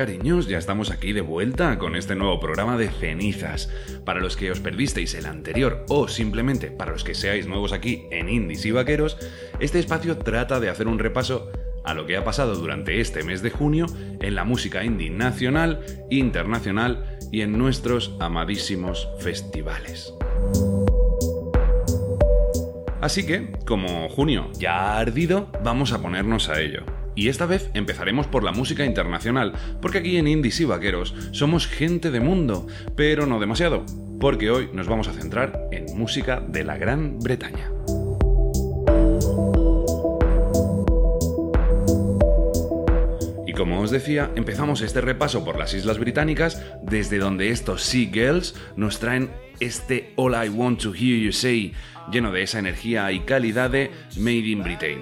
Cariños, ya estamos aquí de vuelta con este nuevo programa de cenizas. Para los que os perdisteis el anterior o simplemente para los que seáis nuevos aquí en Indies y Vaqueros, este espacio trata de hacer un repaso a lo que ha pasado durante este mes de junio en la música indie nacional, internacional y en nuestros amadísimos festivales. Así que, como junio ya ha ardido, vamos a ponernos a ello. Y esta vez empezaremos por la música internacional, porque aquí en Indies y Vaqueros somos gente de mundo, pero no demasiado, porque hoy nos vamos a centrar en música de la Gran Bretaña. Y como os decía, empezamos este repaso por las Islas Británicas, desde donde estos Sea Girls nos traen este All I Want to Hear You Say, lleno de esa energía y calidad de Made in Britain.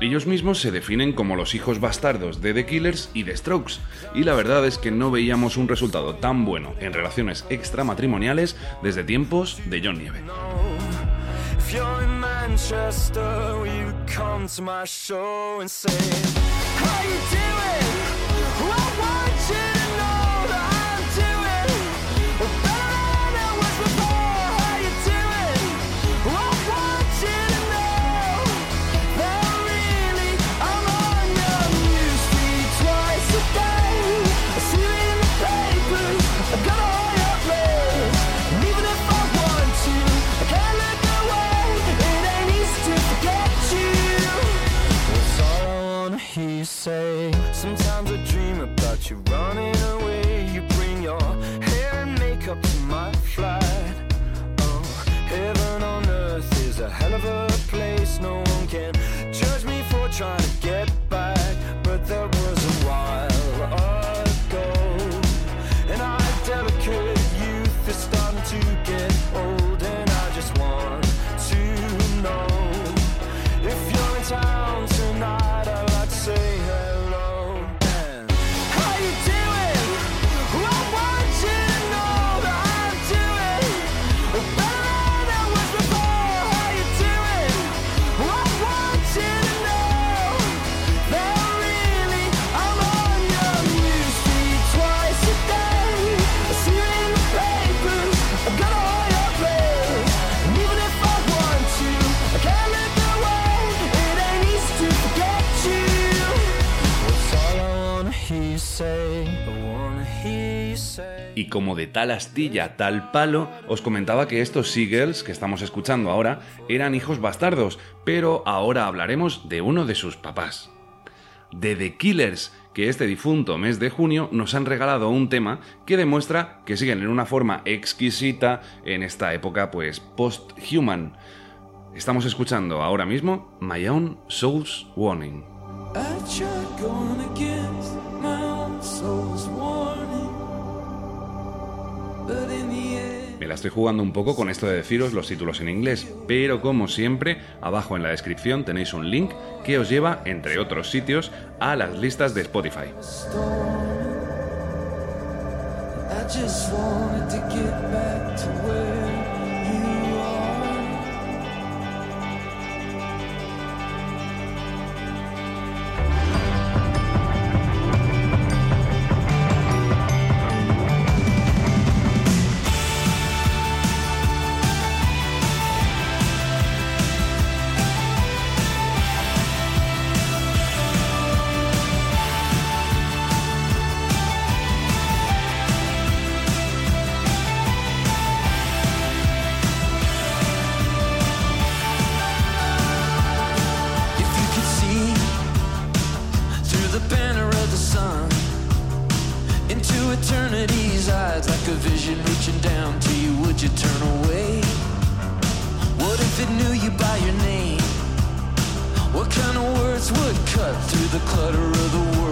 Ellos mismos se definen como los hijos bastardos de The Killers y The Strokes, y la verdad es que no veíamos un resultado tan bueno en relaciones extramatrimoniales desde tiempos de John Nieve. Say Y como de tal astilla, tal palo, os comentaba que estos Seagulls que estamos escuchando ahora eran hijos bastardos, pero ahora hablaremos de uno de sus papás. De The Killers, que este difunto mes de junio nos han regalado un tema que demuestra que siguen en una forma exquisita en esta época pues post-human. Estamos escuchando ahora mismo My Own Soul's Warning. La estoy jugando un poco con esto de deciros los títulos en inglés, pero como siempre, abajo en la descripción tenéis un link que os lleva, entre otros sitios, a las listas de Spotify. Like a vision reaching down to you, would you turn away? What if it knew you by your name? What kind of words would cut through the clutter of the whirlwind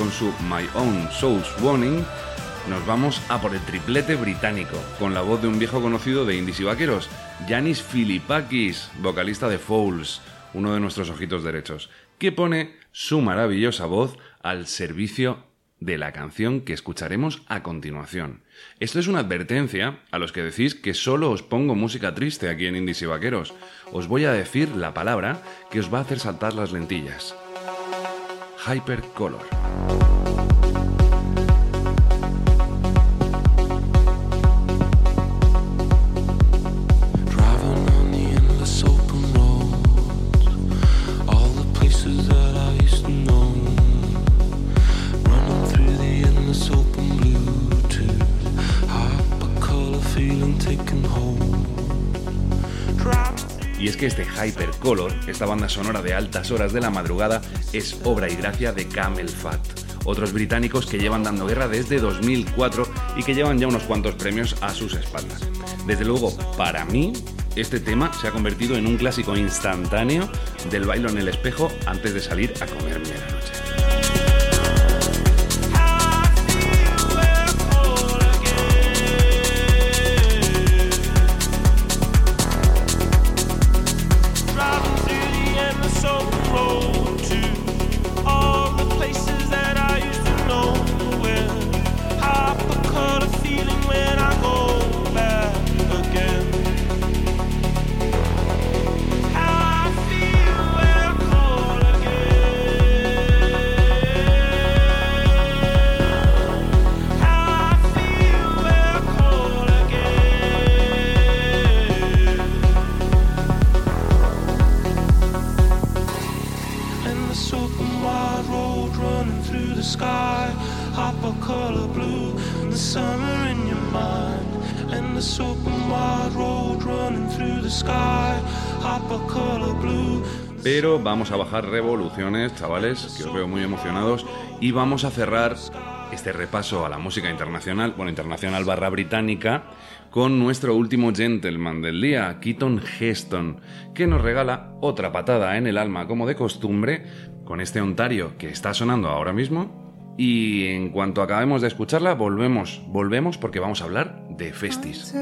con su My Own Soul's Warning, nos vamos a por el triplete británico, con la voz de un viejo conocido de indies y vaqueros, Yanis Filipakis, vocalista de Fouls, uno de nuestros ojitos derechos, que pone su maravillosa voz al servicio de la canción que escucharemos a continuación. Esto es una advertencia a los que decís que solo os pongo música triste aquí en Indies y Vaqueros. Os voy a decir la palabra que os va a hacer saltar las lentillas. Hypercolor. Hypercolor, esta banda sonora de altas horas de la madrugada, es obra y gracia de Camel Fat, otros británicos que llevan dando guerra desde 2004 y que llevan ya unos cuantos premios a sus espaldas. Desde luego, para mí, este tema se ha convertido en un clásico instantáneo del bailo en el espejo antes de salir a comerme la noche. Pero vamos a bajar revoluciones, chavales, que os veo muy emocionados, y vamos a cerrar este repaso a la música internacional, bueno, internacional barra británica, con nuestro último gentleman del día, Keaton Heston, que nos regala otra patada en el alma como de costumbre, con este Ontario que está sonando ahora mismo. Y en cuanto acabemos de escucharla, volvemos, volvemos porque vamos a hablar de Festis.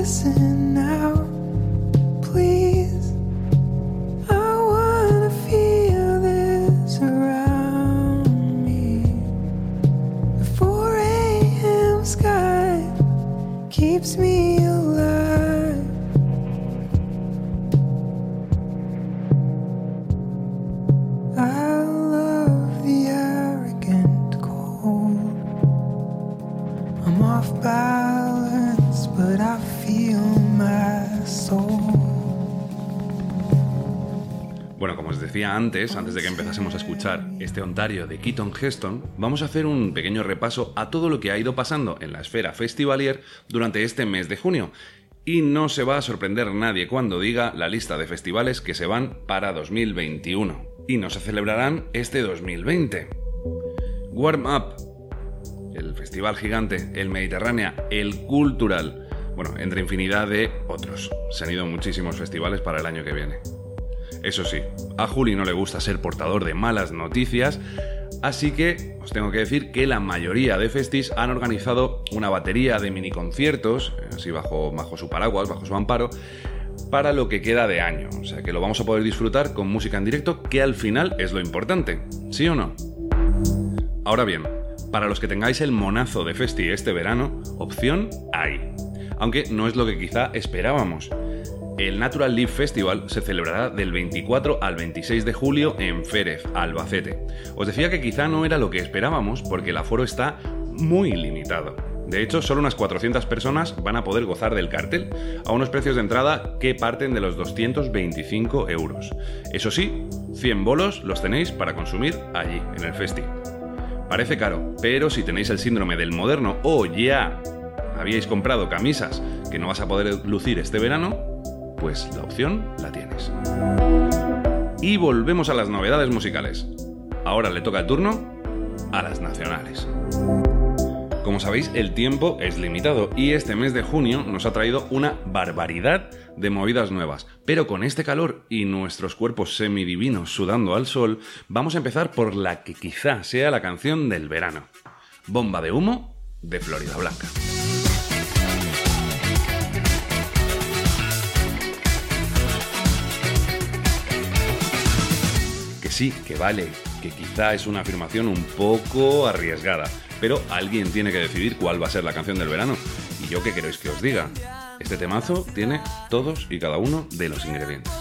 listen. Antes, antes de que empezásemos a escuchar este Ontario de Keaton Heston, vamos a hacer un pequeño repaso a todo lo que ha ido pasando en la esfera festivalier durante este mes de junio. Y no se va a sorprender nadie cuando diga la lista de festivales que se van para 2021 y no se celebrarán este 2020. Warm Up, el festival gigante, el Mediterránea, el Cultural, bueno, entre infinidad de otros. Se han ido muchísimos festivales para el año que viene. Eso sí, a Juli no le gusta ser portador de malas noticias, así que os tengo que decir que la mayoría de festis han organizado una batería de mini conciertos, así bajo, su paraguas, bajo su amparo, para lo que queda de año. O sea que lo vamos a poder disfrutar con música en directo, que al final es lo importante, ¿sí o no? Ahora bien, para los que tengáis el monazo de festi este verano, opción hay. Aunque no es lo que quizá esperábamos. El Natural Leaf Festival se celebrará del 24 al 26 de julio en Férez, Albacete. Os decía que quizá no era lo que esperábamos porque el aforo está muy limitado. De hecho, solo unas 400 personas van a poder gozar del cartel, a unos precios de entrada que parten de los 225 euros. Eso sí, 100 bolos los tenéis para consumir allí, en el festi. Parece caro, pero si tenéis el síndrome del moderno o ya habíais comprado camisas que no vas a poder lucir este verano, pues la opción la tienes. Y volvemos a las novedades musicales. Ahora le toca el turno a las nacionales. Como sabéis, el tiempo es limitado y este mes de junio nos ha traído una barbaridad de movidas nuevas. Pero con este calor y nuestros cuerpos semidivinos sudando al sol, vamos a empezar por la que quizá sea la canción del verano. Bomba de humo de Florida Blanca. Sí, que vale, que quizá es una afirmación un poco arriesgada, pero alguien tiene que decidir cuál va a ser la canción del verano. ¿Y yo qué queréis que os diga? Este temazo tiene todos y cada uno de los ingredientes.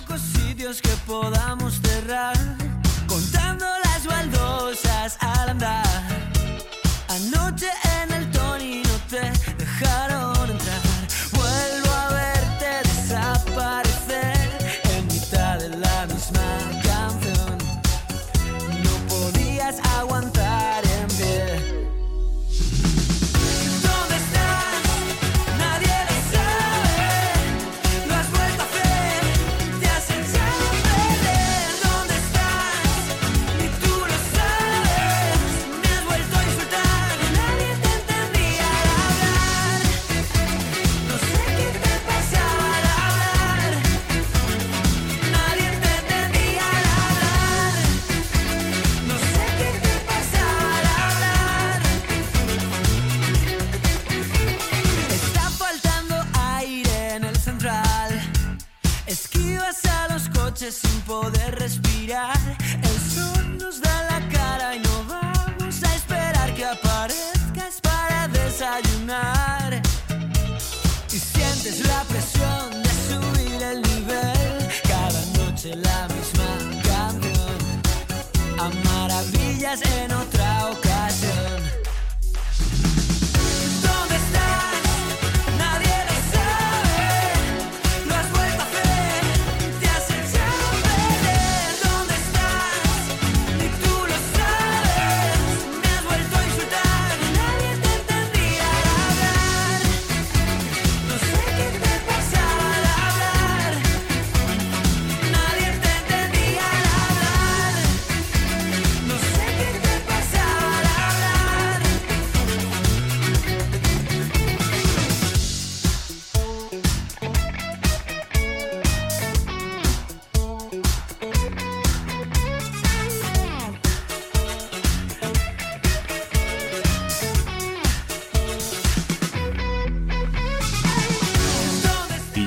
A maravillas en otra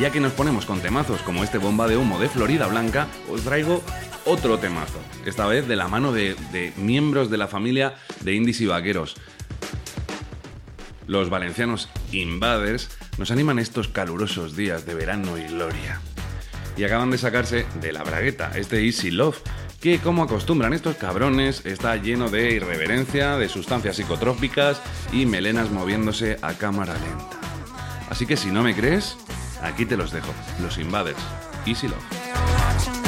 ya que nos ponemos con temazos como este bomba de humo de Florida Blanca, os traigo otro temazo, esta vez de la mano de, miembros de la familia de Indies y Vaqueros. Los valencianos Invaders nos animan estos calurosos días de verano y gloria. Y acaban de sacarse de la bragueta este Easy Love, que como acostumbran estos cabrones, está lleno de irreverencia, de sustancias psicotrópicas y melenas moviéndose a cámara lenta. Así que si no me crees, aquí te los dejo, los Invaders, Easy Love.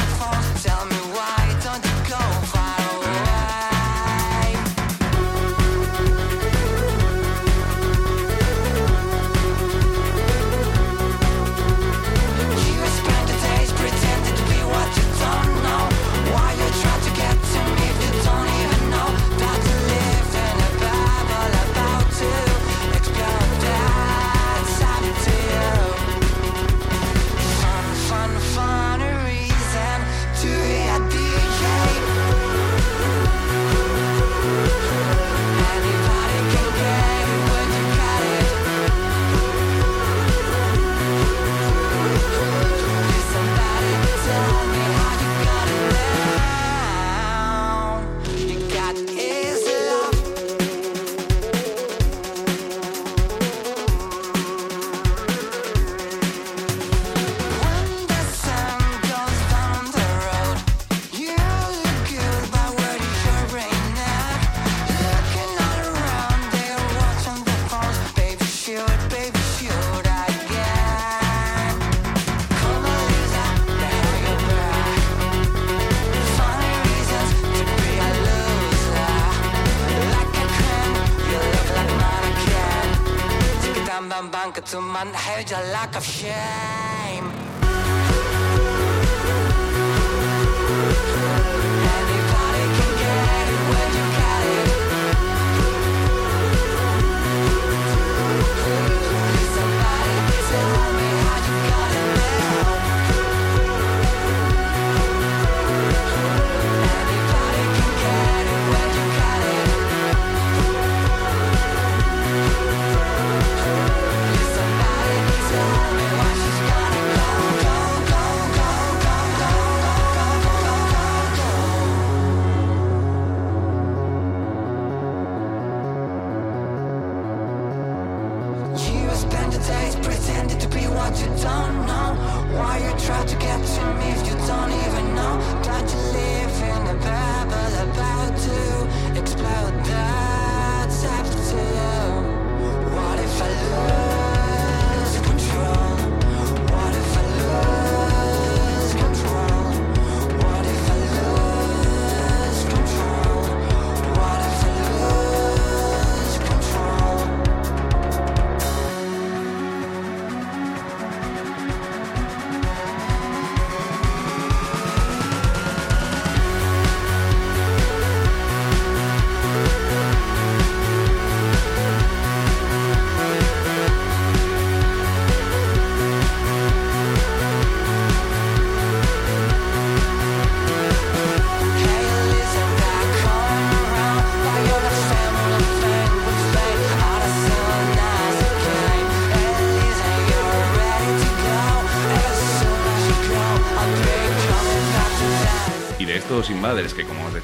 and had a lack of shame.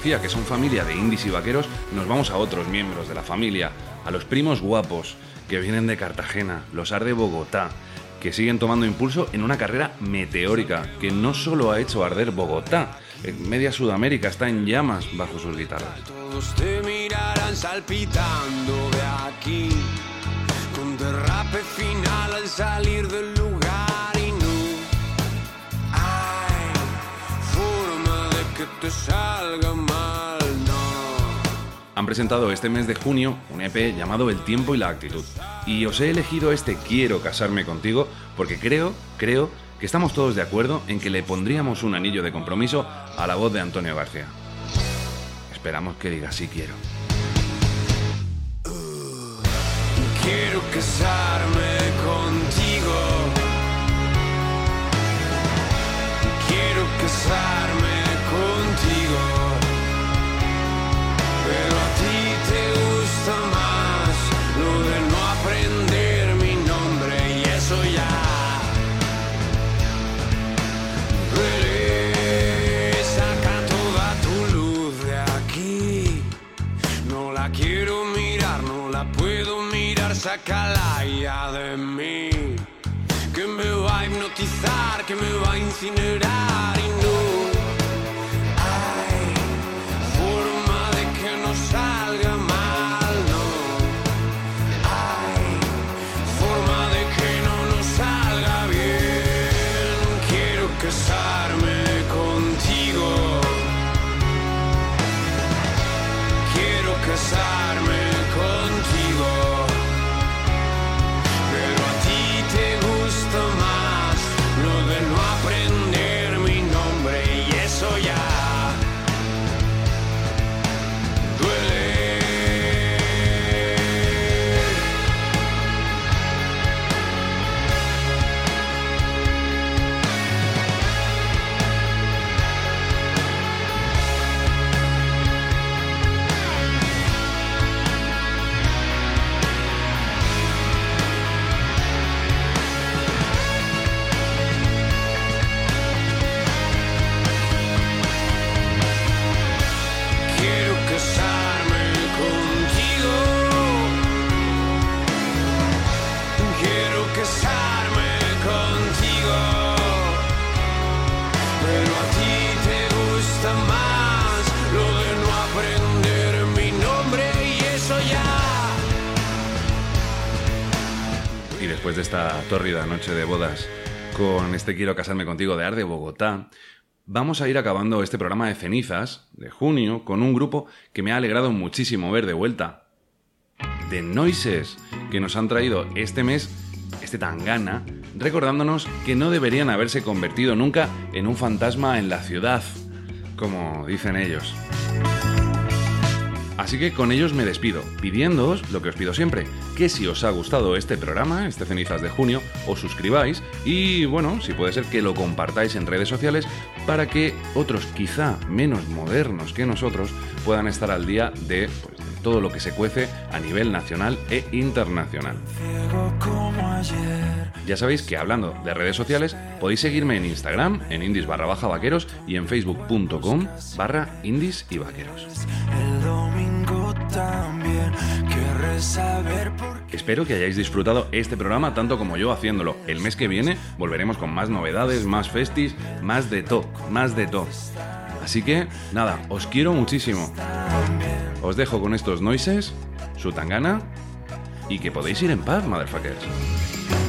Decía, que son familia de indies y vaqueros, nos vamos a otros miembros de la familia, a los primos guapos, que vienen de Cartagena, los Ar de Bogotá, que siguen tomando impulso en una carrera meteórica que no solo ha hecho arder Bogotá, en media Sudamérica está en llamas bajo sus guitarras. Todos te mirarán salpitando de aquí Con derrape final al salir del lugar y no hay forma de que te salga Han presentado este mes de junio un EP llamado El tiempo y la actitud. Y os he elegido este Quiero casarme contigo porque creo, creo que estamos todos de acuerdo en que le pondríamos un anillo de compromiso a la voz de Antonio García. Esperamos que diga sí quiero. Quiero casarme contigo. Quiero casarme después de esta tórrida noche de bodas con este Quiero casarme contigo de Arde Bogotá, vamos a ir acabando este programa de cenizas de junio con un grupo que me ha alegrado muchísimo ver de vuelta. The Noises, que nos han traído este mes este tangana, recordándonos que no deberían haberse convertido nunca en un fantasma en la ciudad, como dicen ellos. Así que con ellos me despido, pidiéndoos lo que os pido siempre, que si os ha gustado este programa, este Cenizas de Junio, os suscribáis y, bueno, si puede ser que lo compartáis en redes sociales para que otros quizá menos modernos que nosotros puedan estar al día de, pues, todo lo que se cuece a nivel nacional e internacional. Ya sabéis que hablando de redes sociales, podéis seguirme en Instagram, en indies barra baja vaqueros y en facebook.com barra indies y vaqueros. También saber por qué. Espero que hayáis disfrutado este programa tanto como yo haciéndolo. El mes que viene volveremos con más novedades, más festis, más de todo, más de todo. Así que, nada, os quiero muchísimo. Os dejo con estos noises, su tangana y que podéis ir en paz, motherfuckers.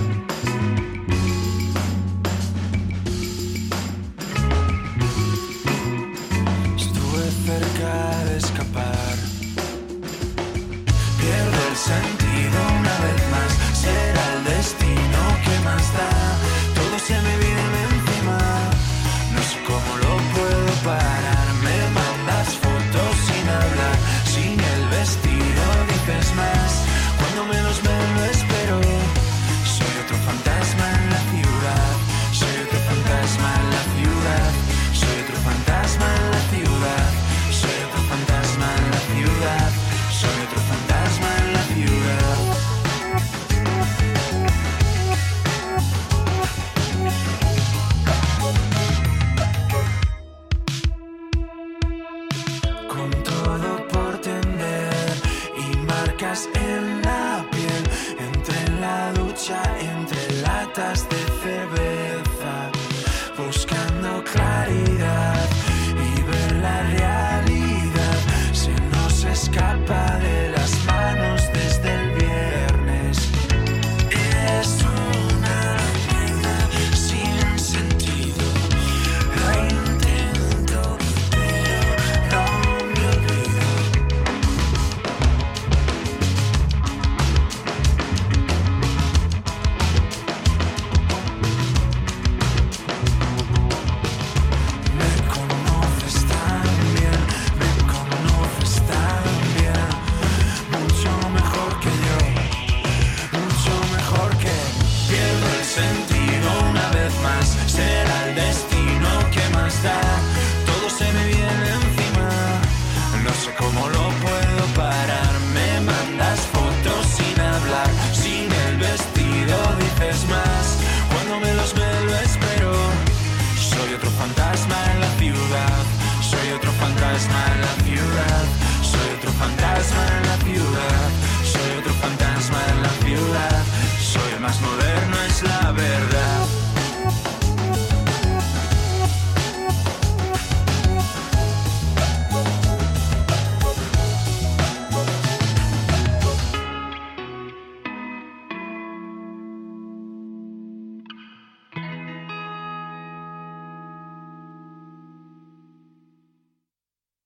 La ducha, entre latas de